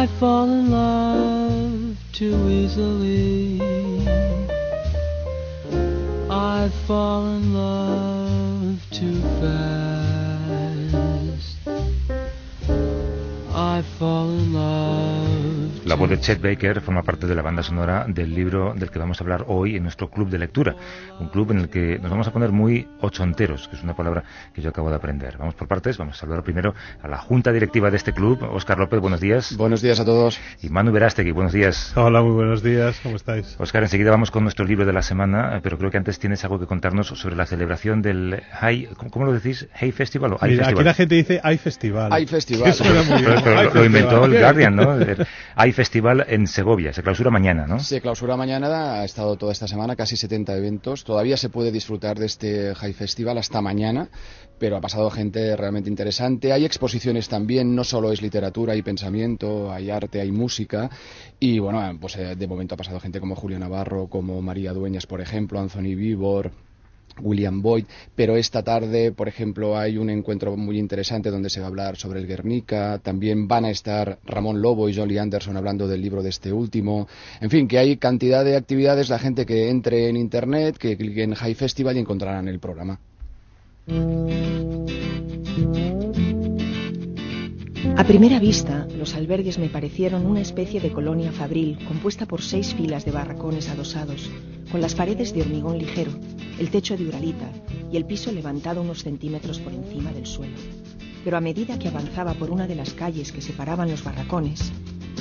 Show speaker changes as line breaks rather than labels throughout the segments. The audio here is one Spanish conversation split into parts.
I fall in love too easily. I fall in love too fast. I fall in love.
La voz de Chet Baker forma parte de la banda sonora del libro del que vamos a hablar hoy en nuestro club de lectura. Un club en el que nos vamos a poner muy ochonteros, que es una palabra que yo acabo de aprender. Vamos por partes, vamos a saludar primero a la junta directiva de este club. Óscar López, buenos días.
Buenos días a todos.
Y Manu Verástegui, buenos días.
Hola, muy buenos días, ¿cómo estáis?
Óscar, enseguida vamos con nuestro libro de la semana, pero creo que antes tienes algo que contarnos sobre la celebración del High, ¿cómo, lo decís? ¿Hay Festival o Hay Festival?
aquí la gente dice hay festival.
Hay festival.
Que suena muy bien.
Pero- pero lo, lo inventó el Guardian, ¿no? Hay Festival en Segovia, se clausura mañana, ¿no?
Se clausura mañana, ha estado toda esta semana, casi 70 eventos. Todavía se puede disfrutar de este High Festival hasta mañana, pero ha pasado gente realmente interesante. Hay exposiciones también, no solo es literatura, hay pensamiento, hay arte, hay música. Y bueno, pues eh, de momento ha pasado gente como Julio Navarro, como María Dueñas, por ejemplo, Anthony Vivor. William Boyd, pero esta tarde, por ejemplo, hay un encuentro muy interesante donde se va a hablar sobre el Guernica, también van a estar Ramón Lobo y Lee Anderson hablando del libro de este último, en fin, que hay cantidad de actividades, la gente que entre en internet, que clique en High Festival y encontrarán el programa.
A primera vista, los albergues me parecieron una especie de colonia fabril compuesta por seis filas de barracones adosados, con las paredes de hormigón ligero, el techo de uralita y el piso levantado unos centímetros por encima del suelo. Pero a medida que avanzaba por una de las calles que separaban los barracones,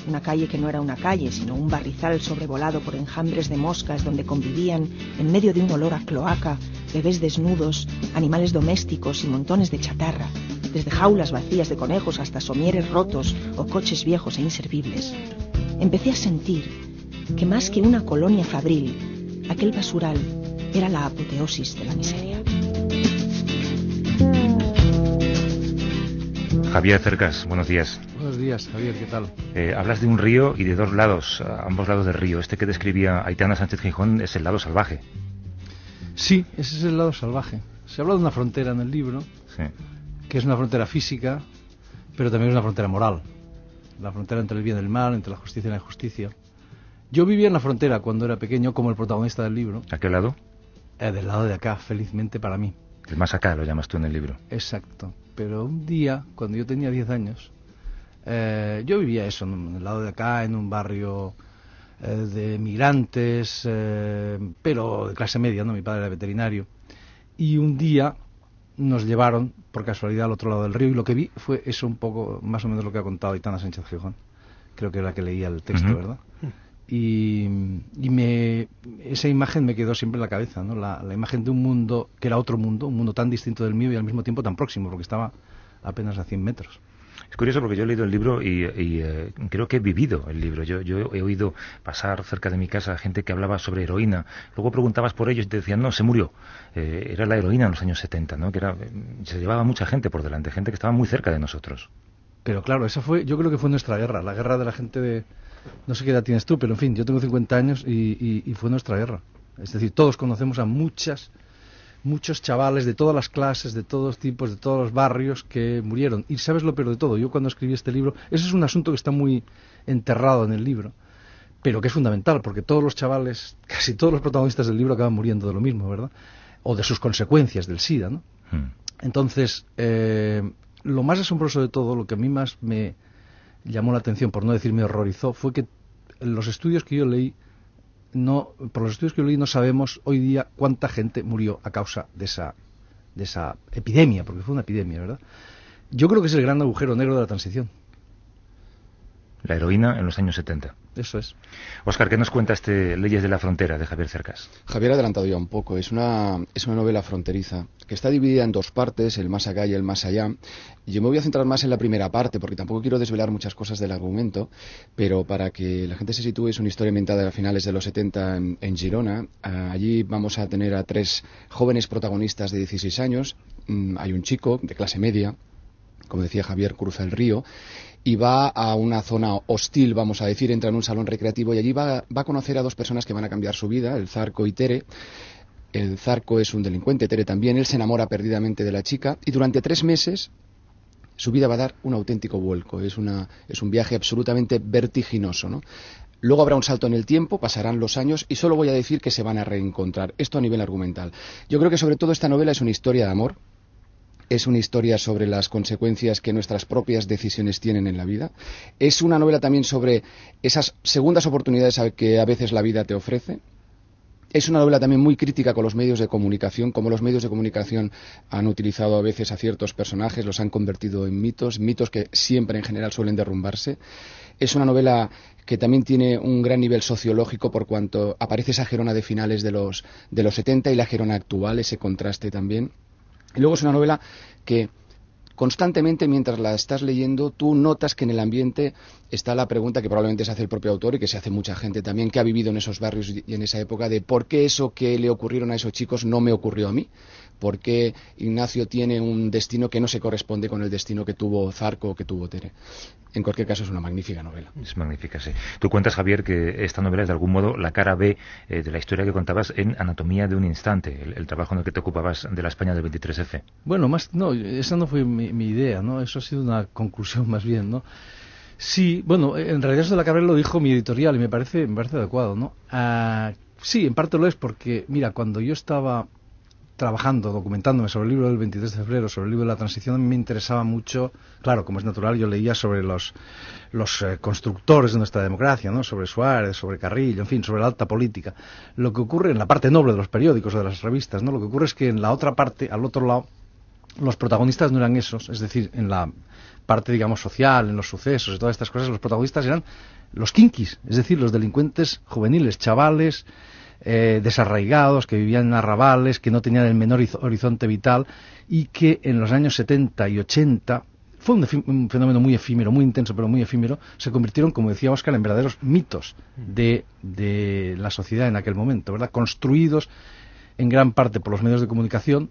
una calle que no era una calle, sino un barrizal sobrevolado por enjambres de moscas donde convivían, en medio de un olor a cloaca, bebés desnudos, animales domésticos y montones de chatarra, desde jaulas vacías de conejos hasta somieres rotos o coches viejos e inservibles. Empecé a sentir que más que una colonia fabril, aquel basural era la apoteosis de la miseria.
Javier Cercas, buenos días.
Buenos días, Javier, ¿qué tal?
Eh, hablas de un río y de dos lados, a ambos lados del río. Este que describía Aitana Sánchez Gijón es el lado salvaje.
Sí, ese es el lado salvaje. Se habla de una frontera en el libro,
Sí.
Que es una frontera física, pero también es una frontera moral. La frontera entre el bien y el mal, entre la justicia y la injusticia. Yo vivía en la frontera cuando era pequeño, como el protagonista del libro,
¿A qué lado?
eh, del lado de acá, felizmente para mí.
El más acá lo llamas tú en el libro.
Exacto. Pero un día, cuando yo tenía 10 años, eh, yo vivía eso, en el lado de acá, en un barrio eh, de migrantes, eh, pero de clase media, ¿no? Mi padre era veterinario. Y un día nos llevaron, por casualidad, al otro lado del río y lo que vi fue eso un poco, más o menos lo que ha contado Itana Sánchez Gijón. Creo que era la que leía el texto. ¿verdad? Y, y me, esa imagen me quedó siempre en la cabeza, ¿no? La, la imagen de un mundo que era otro mundo, un mundo tan distinto del mío y al mismo tiempo tan próximo, porque estaba apenas a 100 metros.
Es curioso porque yo he leído el libro y, eh, creo que he vivido el libro. Yo, yo he oído pasar cerca de mi casa gente que hablaba sobre heroína. Luego preguntabas por ellos y te decían, no, se murió. Eh, era la heroína en los años 70, ¿no? Que era, se llevaba mucha gente por delante, gente que estaba muy cerca de nosotros.
Pero claro, esa fue, yo creo que fue nuestra guerra, la guerra de la gente de, no sé qué edad tienes tú, pero en fin, yo tengo 50 años y, y- y fue nuestra guerra. Es decir, todos conocemos a muchas, muchos chavales de todas las clases, de todos tipos, de todos los barrios que murieron. Y sabes lo peor de todo, yo cuando escribí este libro, eso es un asunto que está muy enterrado en el libro, pero que es fundamental, porque todos los chavales, casi todos los protagonistas del libro acaban muriendo de lo mismo, ¿verdad? O de sus consecuencias del SIDA, ¿no?
Hmm.
Entonces, eh, lo más asombroso de todo, lo que a mí más me llamó la atención, por no decir me horrorizó, fue que los estudios que yo leí, no, por los estudios que yo leí no sabemos hoy día cuánta gente murió a causa de esa, de esa epidemia, porque fue una epidemia, ¿verdad? Yo creo que es el gran agujero negro de la transición.
La heroína en los años 70.
Eso es.
Óscar, ¿qué nos cuenta este Leyes de la Frontera de Javier Cercas?
Javier ha adelantado ya un poco. Es una, es una novela fronteriza que está dividida en dos partes, el más acá y el más allá. Y yo me voy a centrar más en la primera parte porque tampoco quiero desvelar muchas cosas del argumento, pero para que la gente se sitúe es una historia inventada a finales de los 70 en, en Girona. Ah, allí vamos a tener a tres jóvenes protagonistas de 16 años. Mm, hay un chico de clase media, como decía Javier, cruza el río y va a una zona hostil, vamos a decir, entra en un salón recreativo y allí va, a conocer a dos personas que van a cambiar su vida, el Zarco y Tere. El Zarco es un delincuente, Tere también, él se enamora perdidamente de la chica y durante tres meses su vida va a dar un auténtico vuelco. Es, una, es un viaje absolutamente vertiginoso. ¿no? Luego habrá un salto en el tiempo, pasarán los años y solo voy a decir que se van a reencontrar. Esto a nivel argumental. Yo creo que sobre todo esta novela es una historia de amor, es una historia sobre las consecuencias que nuestras propias decisiones tienen en la vida. Es una novela también sobre esas segundas oportunidades que a veces la vida te ofrece. Es una novela también muy crítica con los medios de comunicación, como los medios de comunicación han utilizado a veces a ciertos personajes, los han convertido en mitos, mitos que siempre en general suelen derrumbarse. Es una novela que también tiene un gran nivel sociológico por cuanto aparece esa Gerona de finales de los, de los 70 y la Gerona actual, ese contraste también. Y luego es una novela que constantemente mientras la estás leyendo tú notas que en el ambiente está la pregunta que probablemente se hace el propio autor y que se hace mucha gente también que ha vivido en esos barrios y en esa época de por qué eso que le ocurrieron a esos chicos no me ocurrió a mí por qué Ignacio tiene un destino que no se corresponde con el destino que tuvo Zarco o que tuvo Tere. En cualquier caso es una magnífica novela.
Es magnífica, sí. Tú cuentas, Javier, que esta novela es de algún modo la cara B eh, de la historia que contabas en Anatomía de un Instante, el, trabajo en el que te ocupabas de la España del 23F.
Bueno, más, no, esa no fue mi, idea, ¿no? Eso ha sido una conclusión más bien, ¿no? Sí, bueno, en realidad eso de la cara lo dijo mi editorial y me parece, me parece adecuado, ¿no? Ah, sí, en parte lo es porque, mira, cuando yo estaba trabajando, documentándome sobre el libro del 23 de febrero, sobre el libro de la transición, me interesaba mucho, claro, como es natural, yo leía sobre los, eh, constructores de nuestra democracia, ¿no? sobre Suárez, sobre Carrillo, en fin, sobre la alta política. Lo que ocurre en la parte noble de los periódicos o de las revistas, ¿no? lo que ocurre es que en la otra parte, al otro lado, los protagonistas no eran esos, es decir, en la parte, digamos, social, en los sucesos y todas estas cosas, los protagonistas eran los kinkis, es decir, los delincuentes juveniles, chavales, eh, desarraigados, que vivían en arrabales, que no tenían el menor horizonte vital y que en los años 70 y 80 fue un, fenómeno muy efímero, muy intenso, pero muy efímero, se convirtieron, como decía Oscar, en verdaderos mitos de, de la sociedad en aquel momento, ¿verdad? Construidos en gran parte por los medios de comunicación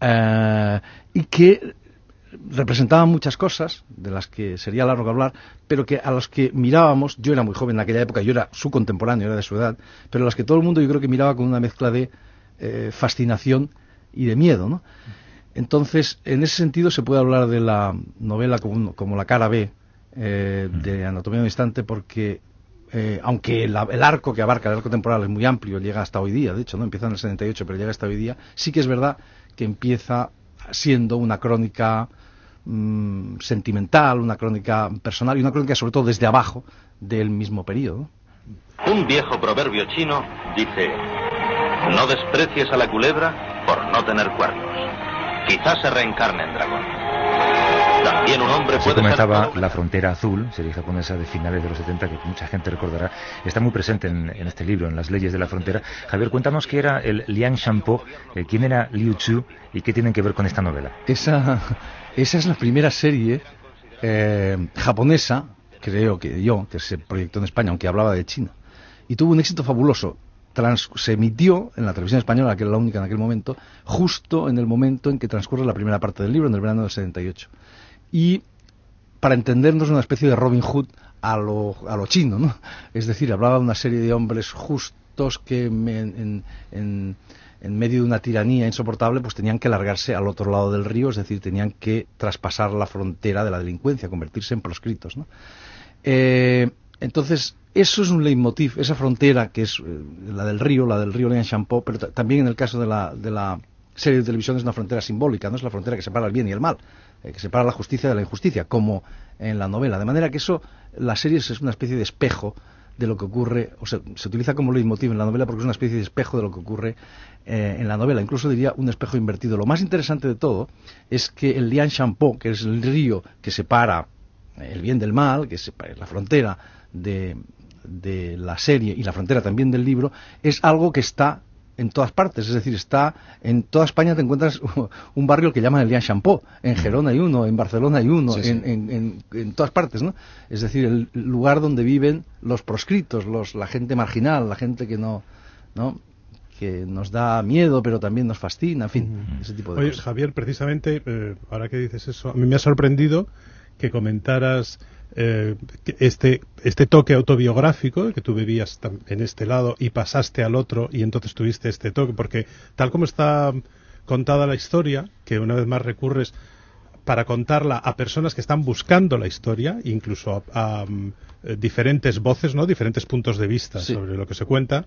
eh, y que representaban muchas cosas, de las que sería largo hablar, pero que a las que mirábamos, yo era muy joven en aquella época, yo era su contemporáneo, era de su edad, pero a las que todo el mundo yo creo que miraba con una mezcla de eh, fascinación y de miedo, ¿no? Entonces, en ese sentido se puede hablar de la novela como, la cara B eh, de Anatomía de un instante, porque eh, aunque el arco que abarca el arco temporal es muy amplio, llega hasta hoy día, de hecho, no empieza en el 78, pero llega hasta hoy día, sí que es verdad que empieza siendo una crónica mm, sentimental, una crónica personal y una crónica sobre todo desde abajo del mismo periodo.
Un viejo proverbio chino dice, no desprecies a la culebra por no tener cuernos. Quizás se reencarne en dragón. También un hombre
Se comentaba La Frontera Azul, serie japonesa de finales de los 70 que mucha gente recordará. Está muy presente en, este libro, en las leyes de la frontera. Javier, cuéntanos qué era el Liang Shampo, eh, quién era Liu Chu y qué tienen que ver con esta novela.
Esa, esa es la primera serie eh, japonesa, creo que yo, que se proyectó en España, aunque hablaba de China. Y tuvo un éxito fabuloso. se emitió en la televisión española, que era la única en aquel momento, justo en el momento en que transcurre la primera parte del libro, en el verano del 78 y para entendernos una especie de Robin Hood a lo, a lo chino, ¿no? Es decir, hablaba de una serie de hombres justos que en, medio de una tiranía insoportable pues tenían que largarse al otro lado del río, es decir, tenían que traspasar la frontera de la delincuencia, convertirse en proscritos, ¿no? Eh, entonces, eso es un leitmotiv, esa frontera que es eh, la del río, la del río Lianchampo, pero también en el caso de la, de la serie de televisión es una frontera simbólica, no es la frontera que separa el bien y el mal, eh, que separa la justicia de la injusticia, como en la novela. De manera que eso, la serie es una especie de espejo de lo que ocurre, o sea, se utiliza como leitmotiv en la novela porque es una especie de espejo de lo que ocurre eh, en la novela, incluso diría un espejo invertido. Lo más interesante de todo es que el Lian Champo, que es el río que separa el bien del mal, que es la frontera de, de la serie y la frontera también del libro, es algo que está en todas partes, es decir, está en toda España te encuentras un barrio que llaman el Lian Champó, en. Gerona hay uno, en Barcelona hay uno, En, en, todas partes, ¿no? Es decir, el lugar donde viven los proscritos, los, la gente marginal, la gente que no, ¿no? que nos da miedo, pero también nos fascina, en fin, ese tipo de
Oye,
cosas.
Javier, precisamente, eh, ahora que dices eso, a mí me ha sorprendido que comentaras eh, este, este toque autobiográfico que tú vivías en este lado y pasaste al otro y entonces tuviste este toque, porque tal como está contada la historia, que una vez más recurres para contarla a personas que están buscando la historia, incluso a, a, mm, diferentes voces, ¿no? Diferentes puntos de vista
Sí.
sobre lo que se cuenta.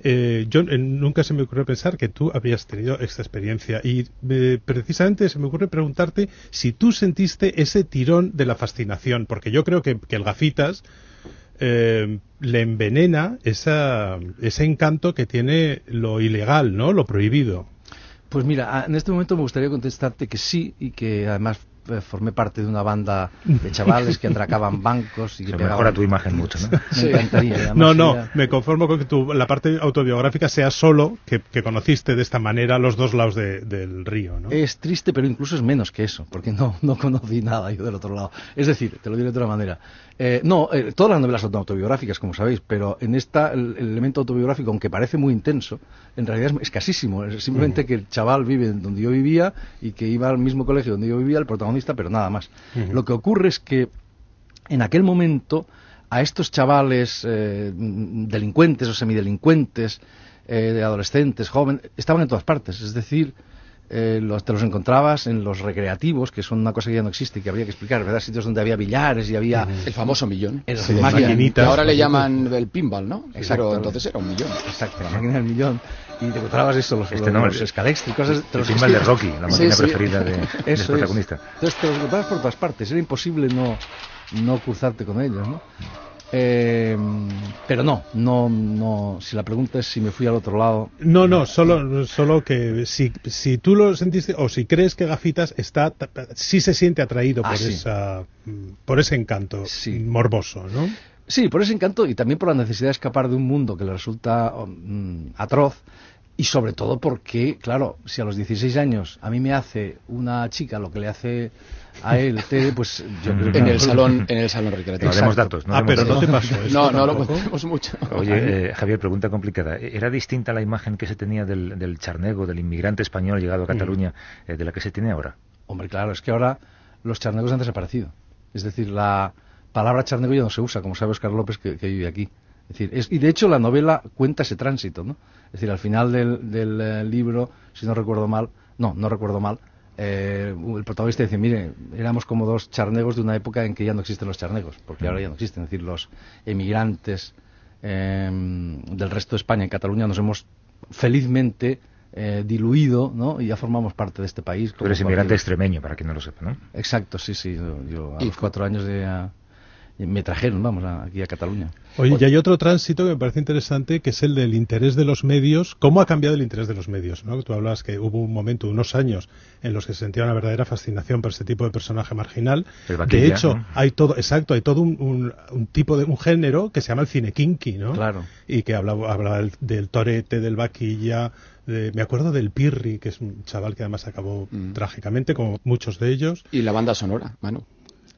Eh, yo eh, nunca se me ocurrió pensar que tú habrías tenido esta experiencia y eh, precisamente se me ocurre preguntarte si tú sentiste ese tirón de la fascinación, porque yo creo que, el gafitas eh, le envenena esa, ese encanto que tiene lo ilegal, ¿no? Lo prohibido.
Pues mira, en este momento me gustaría contestarte que sí y que además formé parte de una banda de chavales que atracaban bancos y que
Se
pegaban-
mejora tu imagen mucho, ¿no?
Me encantaría. y además
No, no,
sería-
me conformo con que tu, la parte autobiográfica sea solo que, que conociste de esta manera los dos lados de- del río, ¿no?
Es triste, pero incluso es menos que eso, porque no, no conocí nada yo del otro lado. Es decir, te lo diré de otra manera. Eh, no, eh, todas las novelas son autobiográficas, como sabéis, pero en esta el, el elemento autobiográfico, aunque parece muy intenso, en realidad es escasísimo. Es simplemente que el chaval vive donde yo vivía y que iba al mismo colegio donde yo vivía, el protagonista, pero nada más. Lo que ocurre es que en aquel momento a estos chavales eh, delincuentes o semidelincuentes, eh, adolescentes, jóvenes, estaban en todas partes. Es decir, eh, los, te los encontrabas en los recreativos, que son una cosa que ya no existe y que habría que explicar, ¿verdad? Sitios donde había billares y había...
El famoso millón.
El
Sí,
máquina-
que
maquinitas.
ahora le llaman el pinball, ¿no?
Exacto.
Pero entonces era un millón.
Exacto, la máquina del millón. Y te encontrabas eso, los,
Este
los,
no,
los
el-
escalextri, cosas...
El
los
pinball de Rocky, la
Sí,
máquina
sí.
preferida de, del
Eso es.
protagonista.
Entonces te los encontrabas por todas partes, era imposible no, no cruzarte con ellos, ¿no? Eh, pero no, no, no. Si la pregunta es si me fui al otro lado,
No, no, solo, solo que si, si tú lo sentiste o si crees que Gafitas está, sí se siente atraído
Ah,
por,
sí.
esa, por ese encanto
Sí.
morboso, ¿no?
Sí, por ese encanto y también por la necesidad de escapar de un mundo que le resulta mm, atroz y sobre todo porque, claro, si a los 16 años a mí me hace una chica lo que le hace a él, Tere, pues yo creo que...
En el salón, en el salón recreativo.
No datos. No
ah, pero no te pasó eso.
No, no lo
tampoco?
contemos mucho.
Oye, eh, Javier, pregunta complicada. ¿Era distinta la imagen que se tenía del, del charnego, del inmigrante español llegado a Cataluña, eh, de la que se tiene ahora?
Hombre, claro, es que ahora los charnegos han desaparecido. Es decir, la palabra charnego ya no se usa, como sabe Oscar López que, que vive aquí. Es decir, es- y de hecho la novela cuenta ese tránsito, ¿no? Es decir, al final del, del, eh, libro, si no recuerdo mal, no, no recuerdo mal, eh, el protagonista dice, mire, éramos como dos charnegos de una época en que ya no existen los charnegos, porque ahora ya no existen. Es decir, los emigrantes eh, del resto de España, en Cataluña, nos hemos felizmente eh, diluido, ¿no? Y ya formamos parte de este país.
Tú eres inmigrante extremeño, para quien no lo sepa, ¿no?
Exacto, sí, sí. Yo, yo a
Y
los cuatro años de, a- me trajeron, vamos, a- aquí a Cataluña.
Oye, y hay otro tránsito que me parece interesante, que es el del interés de los medios. ¿Cómo ha cambiado el interés de los medios? ¿no? Tú hablabas que hubo un momento, unos años, en los que se sentía una verdadera fascinación por este tipo de personaje marginal.
El vaquilla,
de hecho,
¿no?
hay todo, exacto, hay todo un, un- un tipo de un género que se llama el cine kinky, ¿no?
Claro.
Y que hablaba, hablaba del, del torete, del vaquilla. de- me acuerdo del Pirri, que es un chaval que además acabó
Mm.
trágicamente, como muchos de ellos.
Y la banda sonora, Manu.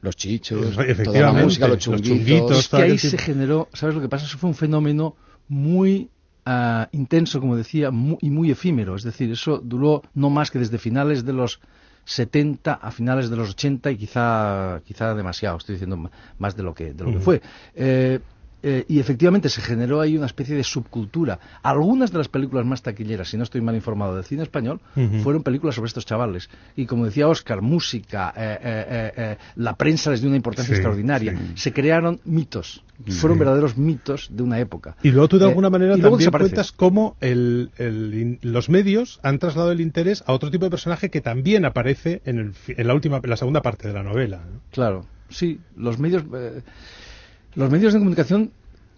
Los chichos, toda la
Efectivamente,
música, los
los
chunguitos.
Es que ahí se generó, ¿sabes lo que pasa? Eso fue un fenómeno muy ah, intenso, como decía, mu- y muy efímero. Es decir, eso duró no más que desde finales de los 70 a finales de los 80 y quizá, quizá demasiado, estoy diciendo más de lo que, de lo que fue. Eh, eh, y efectivamente se generó ahí una especie de subcultura. Algunas de las películas más taquilleras, si no estoy mal informado, del cine español, fueron películas sobre estos chavales. Y como decía Oscar, música, eh, eh, eh, eh, la prensa les dio una importancia
Sí,
extraordinaria.
sí.
Se crearon mitos. Fueron verdaderos mitos de una época.
Y luego tú de
Eh,
alguna manera también cuentas cómo el- el in- los medios han trasladado el interés a otro tipo de personaje que también aparece en, el fi- en la última, en la segunda parte de la novela. ¿no?
Claro, sí, los medios, los medios de comunicación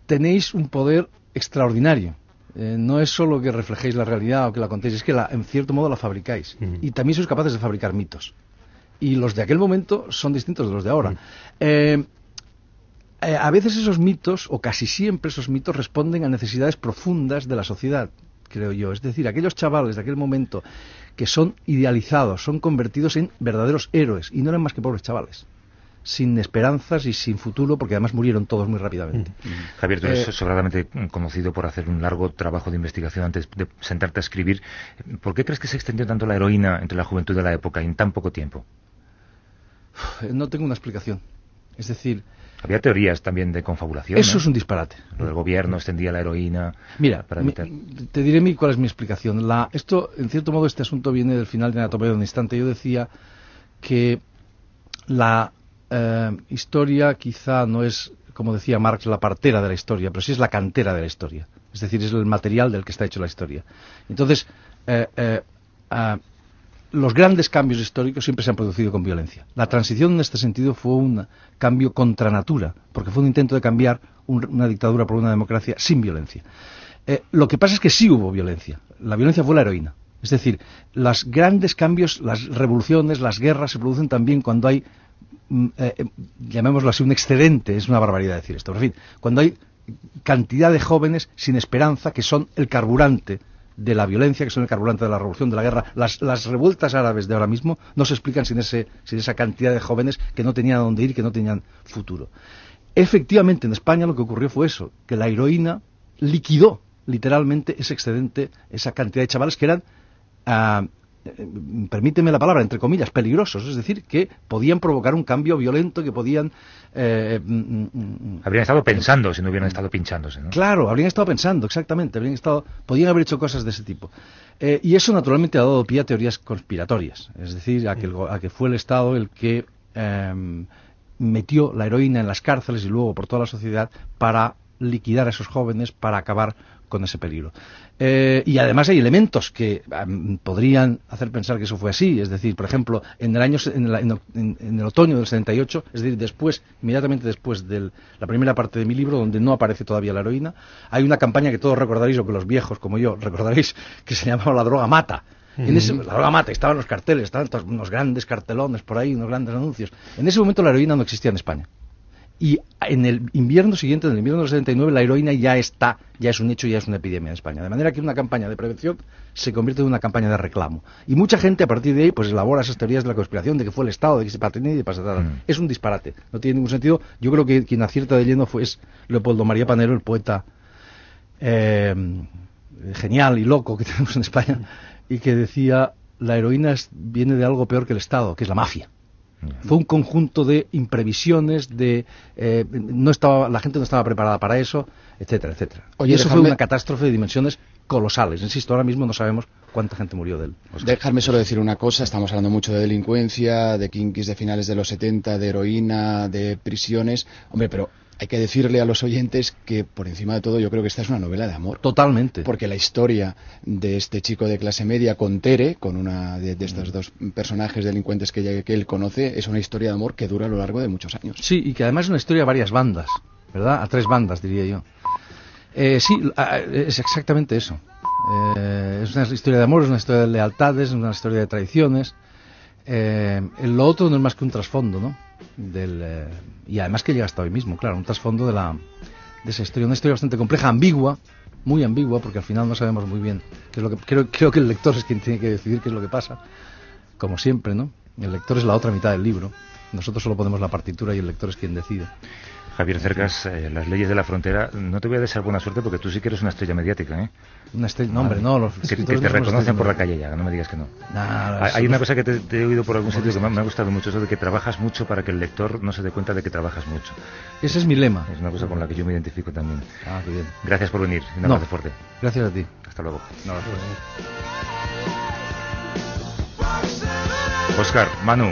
tenéis un poder extraordinario. Eh, no es solo que reflejéis la realidad o que la contéis, es que la, en cierto modo la fabricáis. Y también sois capaces de fabricar mitos. Y los de aquel momento son distintos de los de ahora. Eh, eh, a veces esos mitos, o casi siempre esos mitos, responden a necesidades profundas de la sociedad, creo yo. Es decir, aquellos chavales de aquel momento que son idealizados, son convertidos en verdaderos héroes, y no eran más que pobres chavales, sin esperanzas y sin futuro, porque además murieron todos muy rápidamente.
Javier, tú eres
Eh,
sobradamente conocido por hacer un largo trabajo de investigación antes de sentarte a escribir. ¿Por qué crees que se extendió tanto la heroína entre la juventud de la época en tan poco tiempo?
No tengo una explicación. Es decir,
Había teorías también de confabulación.
eso
¿no?
es un disparate.
Lo del gobierno extendía la heroína
Mira,
para evitar.
te diré mi, cuál es mi explicación. La, esto, en cierto modo, este asunto viene del final de Anatomía de un instante. Yo decía que la eh, historia quizá no es, como decía Marx, la partera de la historia, pero sí es la cantera de la historia. Es decir, es el material del que está hecho la historia. Entonces, eh, eh, ah, los grandes cambios históricos siempre se han producido con violencia. La transición en este sentido fue un cambio contra natura, porque fue un intento de cambiar un- una dictadura por una democracia sin violencia. Lo que pasa es que sí hubo violencia. La violencia fue la heroína. Es decir, los grandes cambios, las revoluciones, las guerras se producen también cuando hay, eh, eh, llamémoslo así, un excedente. Es una barbaridad decir esto. Pero, en fin, cuando hay cantidad de jóvenes sin esperanza que son el carburante de la violencia, que son el carburante de la revolución, de la guerra. Las, las revueltas árabes de ahora mismo no se explican sin, ese, sin esa cantidad de jóvenes que no tenían a dónde ir, que no tenían futuro. Efectivamente, en España lo que ocurrió fue eso, que la heroína liquidó literalmente ese excedente, esa cantidad de chavales que eran, ah, permíteme la palabra, entre comillas, peligrosos, es decir, que podían provocar un cambio violento, que podían... eh, mm, mm, mm,
Habrían estado pensando si no hubieran estado pinchándose, ¿no?
Claro, habrían estado pensando, exactamente, habrían estado, podían haber hecho cosas de ese tipo. Eh, y eso naturalmente ha dado pie a teorías conspiratorias, es decir, a que, el a que fue el Estado el que em, metió la heroína en las cárceles y luego por toda la sociedad para liquidar a esos jóvenes, para acabar con ese peligro. Eh, y además hay elementos que podrían hacer pensar que eso fue así. Es decir, por ejemplo, en el año en, la- en el otoño del 78, es decir, después, inmediatamente después de la primera parte de mi libro, donde no aparece todavía la heroína, hay una campaña que todos recordaréis, o que los viejos como yo recordaréis, que se llamaba La droga mata. En ese, la droga mata, estaban los carteles, estaban unos grandes cartelones por ahí, unos grandes anuncios. En ese momento la heroína no existía en España. Y en el invierno siguiente, en el invierno del 79, la heroína ya está, ya es un hecho, ya es una epidemia en España. De manera que una campaña de prevención se convierte en una campaña de reclamo. Y mucha gente a partir de ahí pues elabora esas teorías de la conspiración, de que fue el Estado, de que se patinó y de pasatada.
Mm.
Es un disparate, no tiene ningún sentido. Yo creo que quien acierta de lleno fue es Leopoldo María Panero, el poeta eh, genial y loco que tenemos en España, y que decía, la heroína es- viene de algo peor que el Estado, que es la mafia. Fue un conjunto de imprevisiones, de eh, no estaba, la gente no estaba preparada para eso, etcétera, etcétera.
Oye,
y eso fue una catástrofe de dimensiones colosales. Insisto, ahora mismo no sabemos cuánta gente murió de él.
Dejarme solo decir una cosa, estamos hablando mucho de delincuencia, de kinkis de finales de los 70, de heroína, de prisiones. Hombre, pero hay que decirle a los oyentes que por encima de todo yo creo que esta es una novela de amor.
Totalmente.
Porque la historia de este chico de clase media con Tere, con una de, de estos dos personajes delincuentes que, que él conoce, es una historia de amor que dura a lo largo de muchos años.
Sí, y que además es una historia a varias bandas, ¿verdad? A tres bandas, diría yo. Eh, sí, es exactamente eso. Eh, es una historia de amor, es una historia de lealtades, es una historia de traiciones. Eh, lo otro no es más que un trasfondo, ¿no? Del, eh, y además que llega hasta hoy mismo, claro, un trasfondo de, la, de esa historia. Una historia bastante compleja, ambigua, muy ambigua, porque al final no sabemos muy bien qué es lo que... Creo, creo que el lector es quien tiene que decidir qué es lo que pasa, como siempre, ¿no? El lector es la otra mitad del libro. Nosotros solo ponemos la partitura y el lector es quien decide.
Javier Cercas, eh, las leyes de la frontera, no te voy a desear buena suerte porque tú sí que eres una estrella mediática, ¿eh?
Una estrella, no, hombre, no, los
Que, te
no
reconocen por la calle ya, no me digas que no.
Nah,
Hay- una cosa que te, te he oído por algún sitio que me, ha- me ha gustado mucho, eso de que trabajas mucho para que el lector no se dé cuenta de que trabajas mucho.
Ese es mi lema.
Es una cosa con la que yo me identifico también.
Ah, qué bien.
Gracias por venir. Un
No.
abrazo fuerte.
Gracias a ti.
Hasta luego.
No,
Oscar, Manu,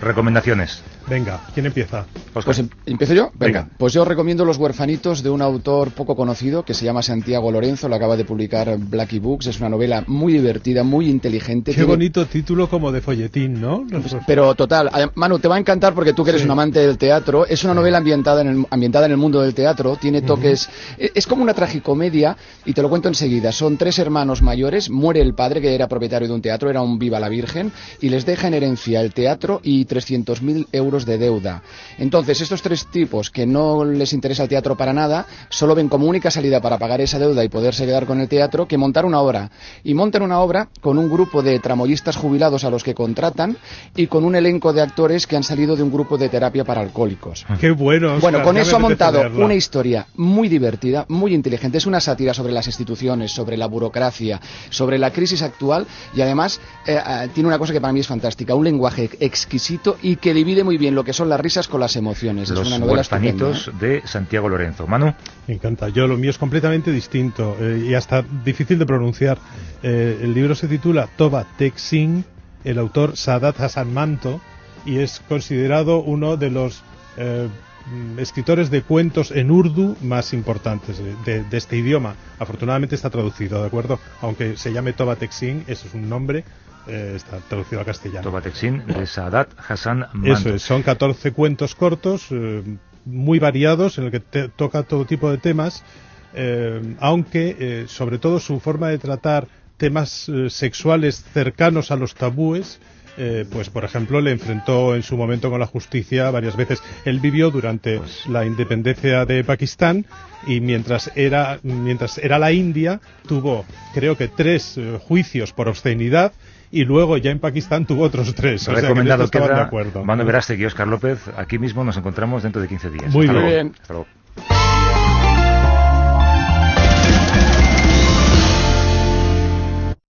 recomendaciones.
Venga, ¿quién empieza?
Oscar.
Pues em- empiezo yo. Venga.
Venga.
Pues yo recomiendo Los huerfanitos de un autor poco conocido que se llama Santiago Lorenzo. Lo acaba de publicar Blackie Books. Es una novela muy divertida, muy inteligente.
Qué
Tiene-
bonito título como de folletín, ¿no?
Pero total, Manu, te va a encantar porque tú que eres
Sí.
un amante del teatro. Es una novela ambientada en el, ambientada en el mundo del teatro. Tiene toques. e- Es como una tragicomedia y te lo cuento enseguida. Son tres hermanos mayores. Muere el padre que era propietario de un teatro, era un viva la Virgen, y les deja en herencia el teatro y 300.000 euros de deuda. Entonces, estos tres tipos que no les interesa el teatro para nada, solo ven como única salida para pagar esa deuda y poderse quedar con el teatro que montar una obra. Y montan una obra con un grupo de tramoyistas jubilados a los que contratan y con un elenco de actores que han salido de un grupo de terapia para alcohólicos.
Qué bueno. Oscar,
Bueno, con eso ha montado una historia muy divertida, muy inteligente. Es una sátira sobre las instituciones, sobre la burocracia, sobre la crisis actual y además eh, eh, tiene una cosa que para mí es fantástica, un lenguaje exquisito y que divide muy bien lo que son las risas con las emociones. es
Los
una novela
huerfanitos
¿eh?
de Santiago Lorenzo. Manu,
Me encanta. Yo lo mío es completamente distinto eh, y hasta difícil de pronunciar. Eh, el libro se titula Toba Tek Singh, el autor Sadat Hassan Manto y es considerado uno de los eh, escritores de cuentos en urdu más importantes de, de este idioma. Afortunadamente está traducido, ¿de acuerdo? Aunque se llame Toba Texin, eso es un nombre, eh, está traducido al castellano.
Toba Texin de Sadat Hassan Manto.
Eso es, son 14 cuentos cortos, eh, muy variados, en el que te, toca todo tipo de temas, eh, aunque eh, sobre todo su forma de tratar temas sexuales cercanos a los tabúes, eh, pues por ejemplo le enfrentó en su momento con la justicia varias veces. Él vivió durante la independencia de Pakistán y mientras era mientras era la India tuvo creo que tres eh, juicios por obscenidad y luego ya en Pakistán tuvo otros tres. O sea, que en
recomendado
esto estaban
queda
de acuerdo.
Mano Verástegui y Oscar López. Aquí mismo nos encontramos dentro de 15 días.
Muy
Hasta
bien.
luego. Hasta luego.